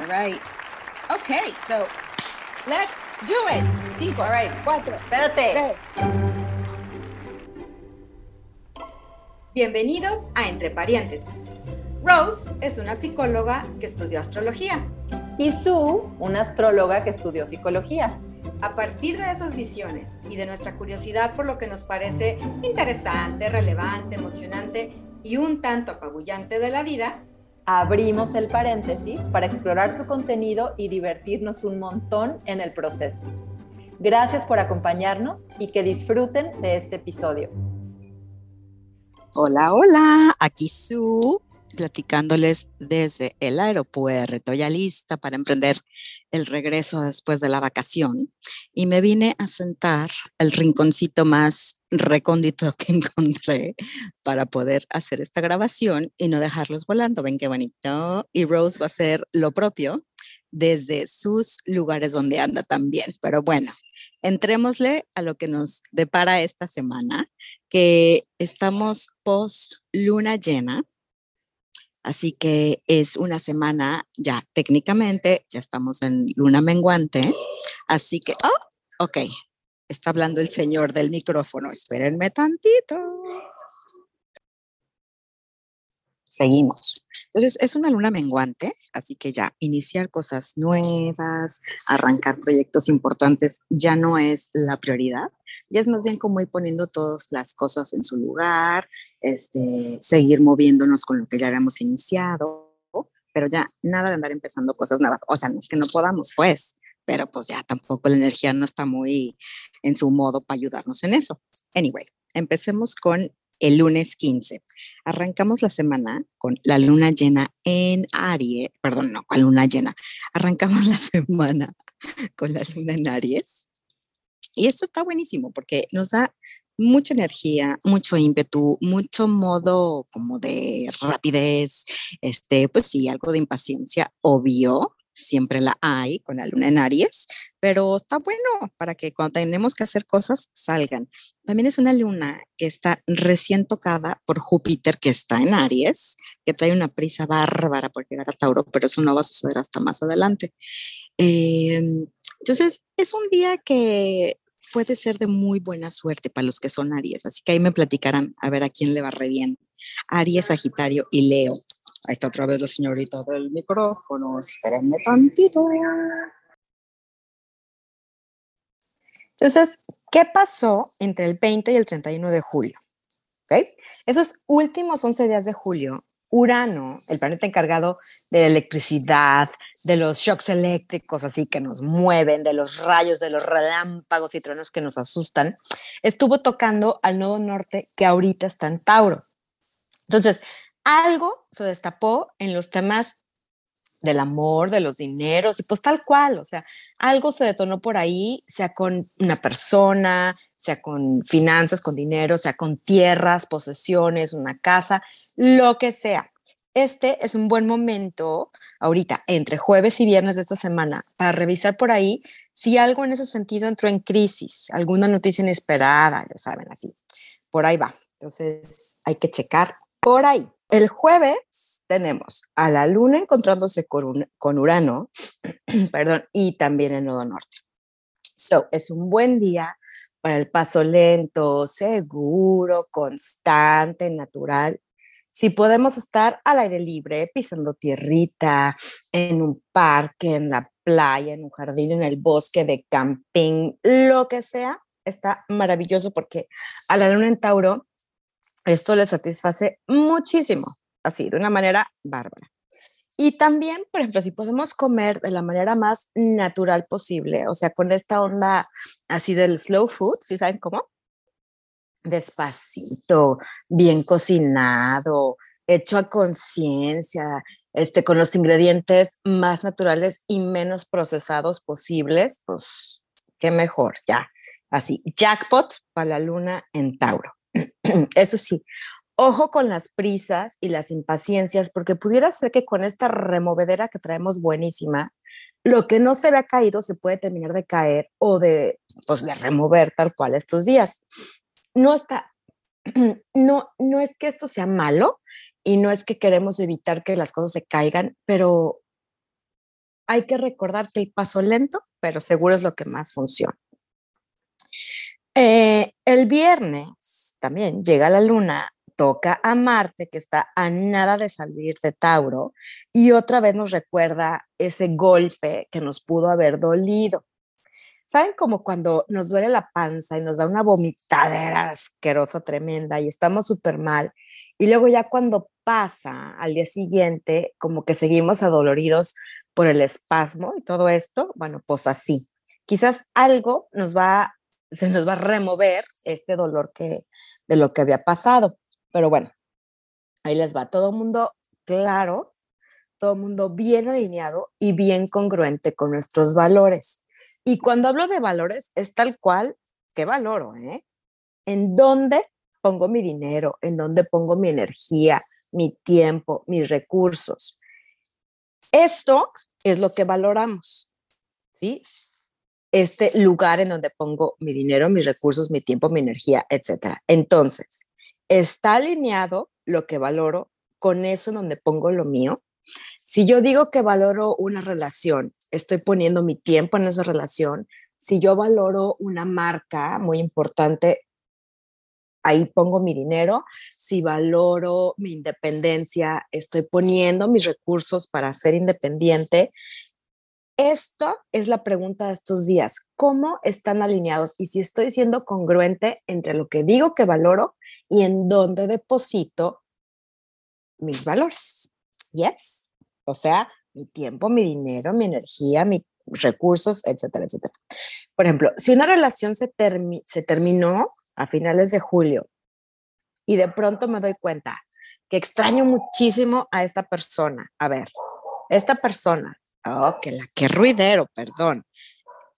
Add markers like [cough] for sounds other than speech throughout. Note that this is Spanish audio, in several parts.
All right. Okay, so let's do it. Cinco. All right. Cuatro. Espérate. Bienvenidos a Entre Paréntesis. Rose es una psicóloga que estudió astrología. Y Sue, una astróloga que estudió psicología. A partir de esas visiones y de nuestra curiosidad por lo que nos parece interesante, relevante, emocionante y un tanto apabullante de la vida, Abrimos el paréntesis para explorar su contenido y divertirnos un montón en el proceso. Gracias por acompañarnos y que disfruten de este episodio. Hola, hola, aquí Su, platicándoles desde el aeropuerto, ya lista para emprender el regreso después de la vacación. Y me vine a sentar el rinconcito más recóndito [laughs] que encontré para poder hacer esta grabación y no dejarlos volando. Ven qué bonito. Y Rose va a hacer lo propio desde sus lugares donde anda también. Pero bueno, entrémosle a lo que nos depara esta semana, que estamos post luna llena. Así que es una semana ya técnicamente, ya estamos en luna menguante. Así que, oh, ok, está hablando el señor del micrófono. Espérenme tantito. Seguimos. Entonces, es una luna menguante, así que ya iniciar cosas nuevas, arrancar proyectos importantes ya no es la prioridad, ya es más bien como ir poniendo todas las cosas en su lugar, este, seguir moviéndonos con lo que ya habíamos iniciado, pero ya nada de andar empezando cosas nuevas. O sea, no es que no podamos, pues, pero pues ya tampoco la energía no está muy en su modo para ayudarnos en eso. Anyway, empecemos con el lunes 15. Arrancamos la semana con la luna llena en Aries, perdón, no, con luna llena. Arrancamos [laughs] la semana con la luna en Aries. Y esto está buenísimo porque nos da mucha energía, mucho ímpetu, mucho modo como de rapidez, este, pues sí, algo de impaciencia, obvio, siempre la hay con la luna en Aries, pero está bueno para que cuando tenemos que hacer cosas salgan. También es una luna que está recién tocada por Júpiter, que está en Aries, que trae una prisa bárbara por llegar a Tauro, pero eso no va a suceder hasta más adelante. Eh, entonces, es un día que puede ser de muy buena suerte para los que son Aries, así que ahí me platicarán a ver a quién le va re bien. Aries, Sagitario y Leo. Ahí está otra vez la señorita del micrófono. Espérenme tantito. Entonces, ¿qué pasó entre el 20 y el 31 de julio? ¿Okay? Esos últimos 11 días de julio, Urano, el planeta encargado de la electricidad, de los shocks eléctricos, así que nos mueven, de los rayos, de los relámpagos y truenos que nos asustan, estuvo tocando al nodo norte que ahorita está en Tauro. Entonces, algo se destapó en los temas del amor, de los dineros, y pues tal cual, o sea, algo se detonó por ahí, sea con una persona, sea con finanzas, con dinero, sea con tierras, posesiones, una casa, lo que sea. Este es un buen momento ahorita, entre jueves y viernes de esta semana, para revisar por ahí si algo en ese sentido entró en crisis, alguna noticia inesperada, ya saben, así. Por ahí va. Entonces, hay que checar por ahí. El jueves tenemos a la luna encontrándose con, con Urano, [clears throat] perdón, y también el nodo norte. So, es un buen día para el paso lento, seguro, constante, natural. Si podemos estar al aire libre, pisando tierrita, en un parque, en la playa, en un jardín, en el bosque, de camping, lo que sea, está maravilloso porque a la luna en Tauro esto le satisface muchísimo, así, de una manera bárbara. Y también, por ejemplo, si podemos comer de la manera más natural posible, o sea, con esta onda así del slow food, ¿sí saben cómo? Despacito, bien cocinado, hecho a conciencia, este, con los ingredientes más naturales y menos procesados posibles, pues qué mejor, ya. Así, jackpot para la luna en Tauro. [clears throat] Eso sí, ojo con las prisas y las impaciencias, porque pudiera ser que con esta removedera que traemos buenísima, lo que no se vea caído se puede terminar de caer o de, pues, de remover tal cual estos días. No está, [clears throat] no, no es que esto sea malo y no es que queremos evitar que las cosas se caigan, pero hay que recordar que el paso lento, pero seguro es lo que más funciona. Eh, el viernes también llega la luna, toca a Marte, que está a nada de salir de Tauro, y otra vez nos recuerda ese golpe que nos pudo haber dolido. ¿Saben como cuando nos duele la panza y nos da una vomitadera asquerosa, tremenda, y estamos súper mal? Y luego ya cuando pasa al día siguiente, como que seguimos adoloridos por el espasmo y todo esto, bueno, pues así. Quizás algo nos va, se nos va a remover este dolor que, de lo que había pasado. Pero bueno, ahí les va. Todo el mundo claro, todo el mundo bien alineado y bien congruente con nuestros valores. Y cuando hablo de valores, es tal cual que valoro, ¿eh? ¿En dónde pongo mi dinero? ¿En dónde pongo mi energía, mi tiempo, mis recursos? Esto es lo que valoramos, ¿sí? Este lugar en donde pongo mi dinero, mis recursos, mi tiempo, mi energía, etc. Entonces, ¿está alineado lo que valoro con eso en donde pongo lo mío? Si yo digo que valoro una relación, estoy poniendo mi tiempo en esa relación. Si yo valoro una marca muy importante, ahí pongo mi dinero. Si valoro mi independencia, estoy poniendo mis recursos para ser independiente. Esto es la pregunta de estos días. ¿Cómo están alineados? Y si estoy siendo congruente entre lo que digo que valoro y en dónde deposito mis valores. Yes. O sea, mi tiempo, mi dinero, mi energía, mis recursos, etcétera, etcétera. Por ejemplo, si una relación se, se terminó a finales de julio y de pronto me doy cuenta que extraño muchísimo a esta persona. A ver, esta persona, oh, que la que ruidero, perdón.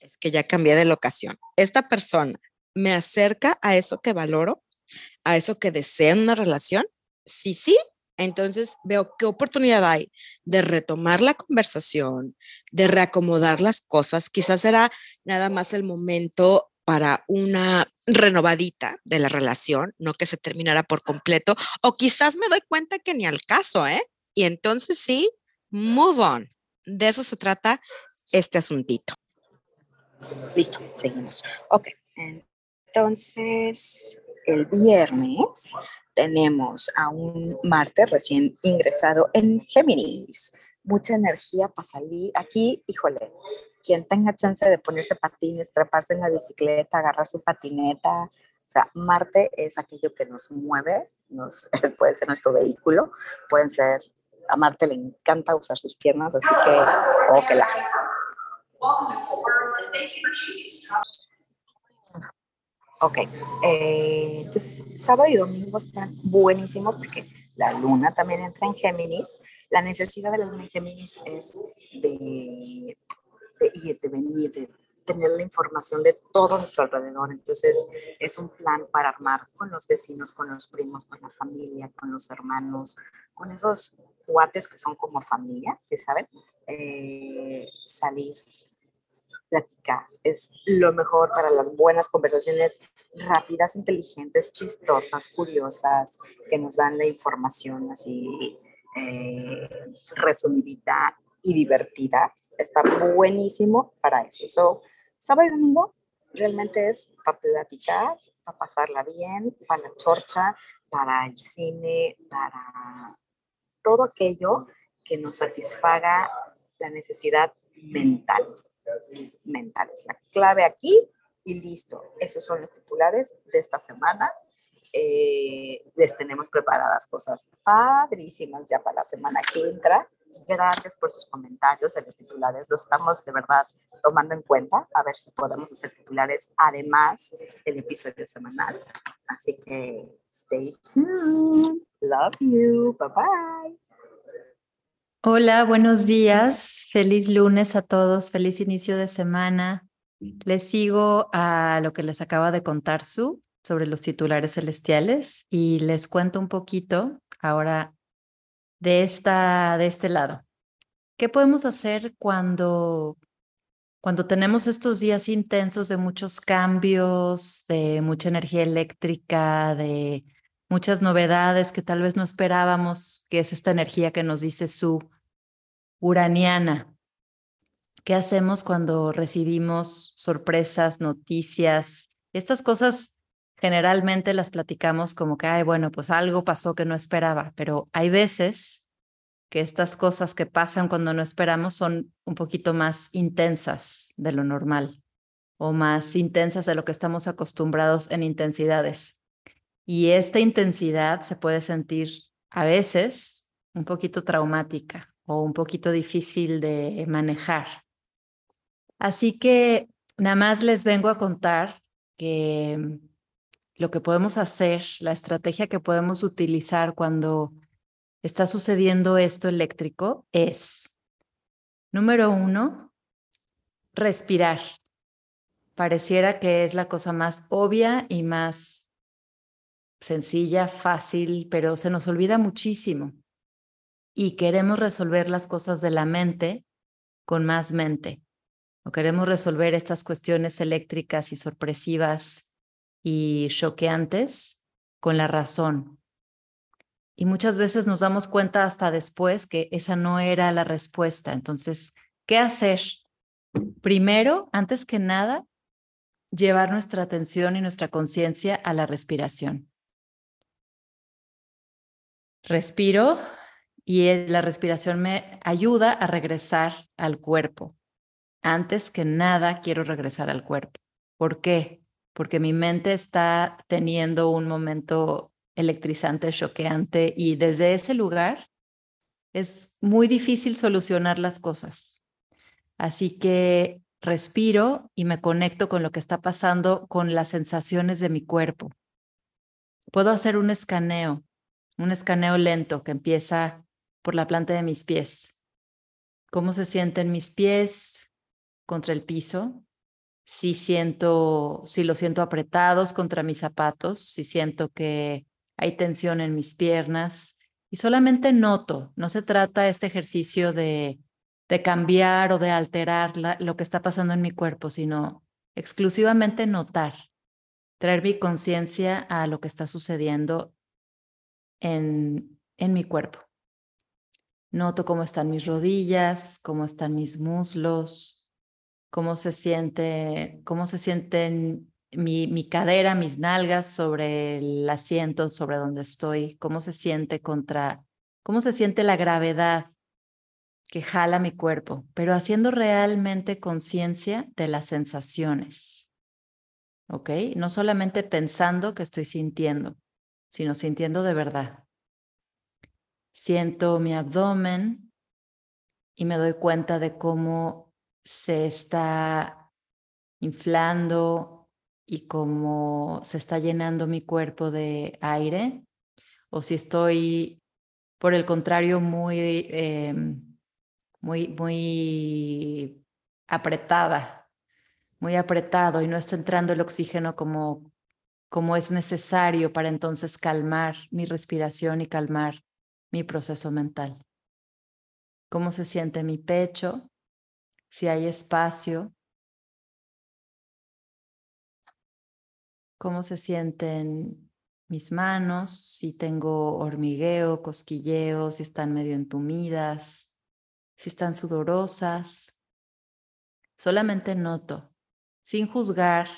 Es que ya cambié de locación. Esta persona me acerca a eso que valoro, a eso que deseo en una relación. Sí, sí, entonces veo qué oportunidad hay de retomar la conversación, de reacomodar las cosas. Quizás será nada más el momento para una renovadita de la relación, no que se terminara por completo, o quizás me doy cuenta que ni al caso, ¿eh? Y entonces sí, move on. De eso se trata este asuntito. Listo, seguimos. Ok, entonces el viernes tenemos a un Marte recién ingresado en Géminis. Mucha energía para salir. Aquí, híjole, quien tenga chance de ponerse patines, treparse en la bicicleta, agarrar su patineta. O sea, Marte es aquello que nos mueve, nos, [laughs] puede ser nuestro vehículo, pueden ser, a Marte le encanta usar sus piernas, así que, oh, que la. Ok, eh, entonces sábado y domingo están buenísimos porque la luna también entra en Géminis. La necesidad de la luna en Géminis es de, de ir, de venir, de tener la información de todo nuestro alrededor. Entonces es un plan para armar con los vecinos, con los primos, con la familia, con los hermanos, con esos cuates que son como familia, ¿sí saben? Eh, salir, platicar. Es lo mejor para las buenas conversaciones rápidas, inteligentes, chistosas, curiosas, que nos dan la información así eh, resumidita y divertida. Está buenísimo para eso. So, sábado y domingo realmente es para platicar, para pasarla bien, para la chorcha, para el cine, para todo aquello que nos satisfaga la necesidad mental mentales. La clave aquí y listo. Esos son los titulares de esta semana. Eh, les tenemos preparadas cosas padrísimas ya para la semana que entra. Gracias por sus comentarios de los titulares. Los estamos de verdad tomando en cuenta. A ver si podemos hacer titulares además del episodio semanal. Así que stay tuned. Love you. Bye bye. Hola, buenos días. Feliz lunes a todos. Feliz inicio de semana. Les sigo a lo que les acaba de contar Su sobre los titulares celestiales y les cuento un poquito ahora de, esta, de este lado. ¿Qué podemos hacer cuando, cuando tenemos estos días intensos de muchos cambios, de mucha energía eléctrica, de muchas novedades que tal vez no esperábamos, que es esta energía que nos dice su uraniana. ¿Qué hacemos cuando recibimos sorpresas, noticias? Estas cosas generalmente las platicamos como que, ay, bueno, pues algo pasó que no esperaba, pero hay veces que estas cosas que pasan cuando no esperamos son un poquito más intensas de lo normal o más intensas de lo que estamos acostumbrados en intensidades. Y esta intensidad se puede sentir a veces un poquito traumática o un poquito difícil de manejar. Así que nada más les vengo a contar que mm, lo que podemos hacer, la estrategia que podemos utilizar cuando está sucediendo esto eléctrico es, número uno, respirar. Pareciera que es la cosa más obvia y más sencilla, fácil, pero se nos olvida muchísimo. Y queremos resolver las cosas de la mente con más mente o queremos resolver estas cuestiones eléctricas y sorpresivas y choqueantes con la razón. Y muchas veces nos damos cuenta hasta después que esa no era la respuesta. Entonces, ¿qué hacer? Primero, antes que nada, llevar nuestra atención y nuestra conciencia a la respiración. Respiro y la respiración me ayuda a regresar al cuerpo antes que nada quiero regresar al cuerpo. ¿Por qué? Porque mi mente está teniendo un momento electrizante, choqueante y desde ese lugar es muy difícil solucionar las cosas. Así que respiro y me conecto con lo que está pasando con las sensaciones de mi cuerpo. Puedo hacer un escaneo, un escaneo lento que empieza por la planta de mis pies. ¿Cómo se sienten mis pies? contra el piso, si siento, si lo siento apretados contra mis zapatos, si siento que hay tensión en mis piernas y solamente noto, no se trata este ejercicio de, de cambiar o de alterar lo que está pasando en mi cuerpo, sino exclusivamente notar, traer mi conciencia a lo que está sucediendo en, en mi cuerpo. Noto cómo están mis rodillas, cómo están mis muslos, cómo se siente, cómo se sienten mi, mi, cadera, mis nalgas sobre el asiento, sobre donde estoy, cómo se siente contra, cómo se siente la gravedad que jala mi cuerpo, pero haciendo realmente conciencia de las sensaciones. ¿Ok? No solamente pensando que estoy sintiendo, sino sintiendo de verdad. Siento mi abdomen y me doy cuenta de cómo se está inflando y cómo se está llenando mi cuerpo de aire, o si estoy, por el contrario, muy, em, muy, muy apretada, muy apretado y no está entrando el oxígeno como, como es necesario para entonces calmar mi respiración y calmar mi proceso mental. ¿Cómo se siente mi pecho? si hay espacio, cómo se sienten mis manos, si tengo hormigueo, cosquilleo, si están medio entumidas, si están sudorosas. Solamente noto, sin juzgar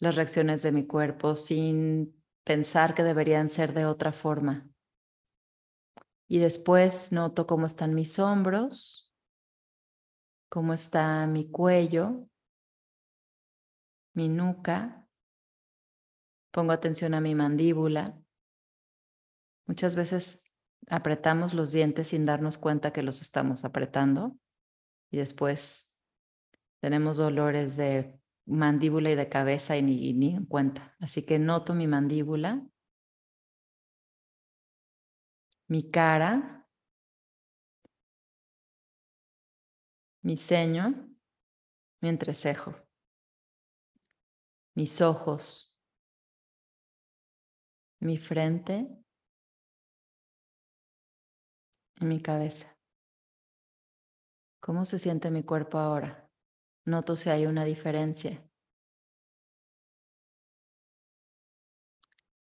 las reacciones de mi cuerpo, sin pensar que deberían ser de otra forma. Y después noto cómo están mis hombros, cómo está mi cuello, mi nuca. Pongo atención a mi mandíbula. Muchas veces apretamos los dientes sin darnos cuenta que los estamos apretando y después tenemos dolores de mandíbula y de cabeza y ni, ni en cuenta. Así que noto mi mandíbula, mi cara, mi ceño, mi entrecejo, mis ojos, mi frente y mi cabeza. ¿Cómo se siente mi cuerpo ahora? Noto si hay una diferencia.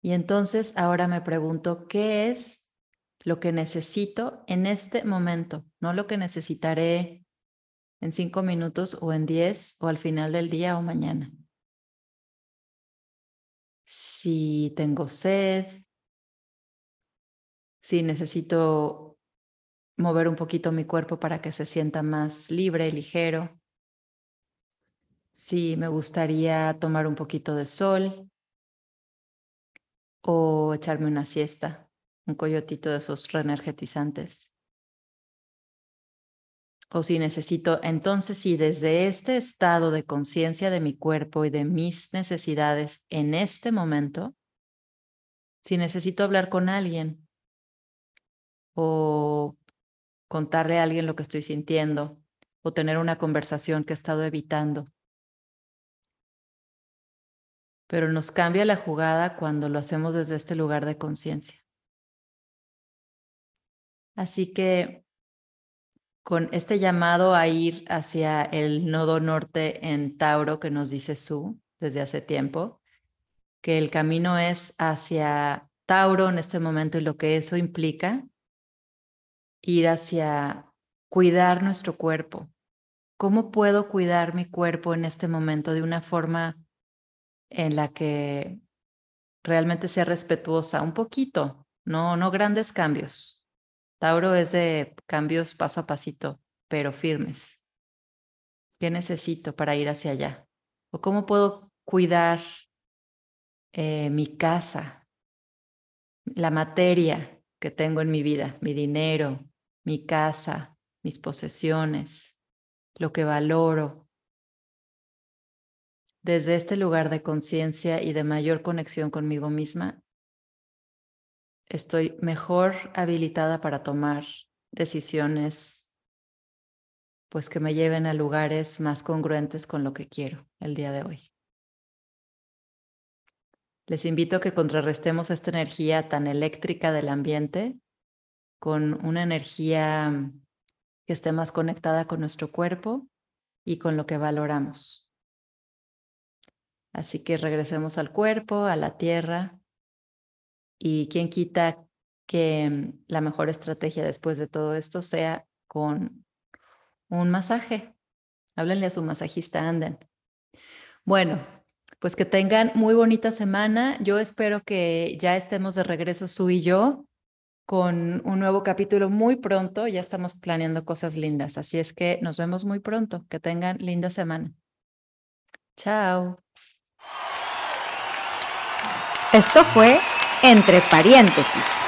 Y entonces ahora me pregunto, ¿qué es lo que necesito en este momento? No lo que necesitaré en cinco minutos o en diez o al final del día o mañana. Si tengo sed, si necesito mover un poquito mi cuerpo para que se sienta más libre y ligero, si me gustaría tomar un poquito de sol o echarme una siesta, un coyotito de esos reenergetizantes. O si necesito, entonces si desde este estado de conciencia de mi cuerpo y de mis necesidades en este momento, si necesito hablar con alguien o contarle a alguien lo que estoy sintiendo o tener una conversación que he estado evitando. Pero nos cambia la jugada cuando lo hacemos desde este lugar de conciencia. Así que con este llamado a ir hacia el nodo norte en Tauro que nos dice Su desde hace tiempo, que el camino es hacia Tauro en este momento y lo que eso implica, ir hacia cuidar nuestro cuerpo. ¿Cómo puedo cuidar mi cuerpo en este momento de una forma en la que realmente sea respetuosa? Un poquito, no, no grandes cambios, Tauro es de cambios paso a pasito, pero firmes. ¿Qué necesito para ir hacia allá? ¿O cómo puedo cuidar eh, mi casa, la materia que tengo en mi vida, mi dinero, mi casa, mis posesiones, lo que valoro? Desde este lugar de conciencia y de mayor conexión conmigo misma, estoy mejor habilitada para tomar decisiones pues que me lleven a lugares más congruentes con lo que quiero el día de hoy. Les invito a que contrarrestemos esta energía tan eléctrica del ambiente con una energía que esté más conectada con nuestro cuerpo y con lo que valoramos. Así que regresemos al cuerpo, a la tierra, y quién quita que mm, la mejor estrategia después de todo esto sea con un masaje. Háblenle a su masajista, anden. Bueno, pues que tengan muy bonita semana. Yo espero que ya estemos de regreso, Su y yo, con un nuevo capítulo muy pronto. Ya estamos planeando cosas lindas. Así es que nos vemos muy pronto. Que tengan linda semana. Chao. Esto fue entre paréntesis.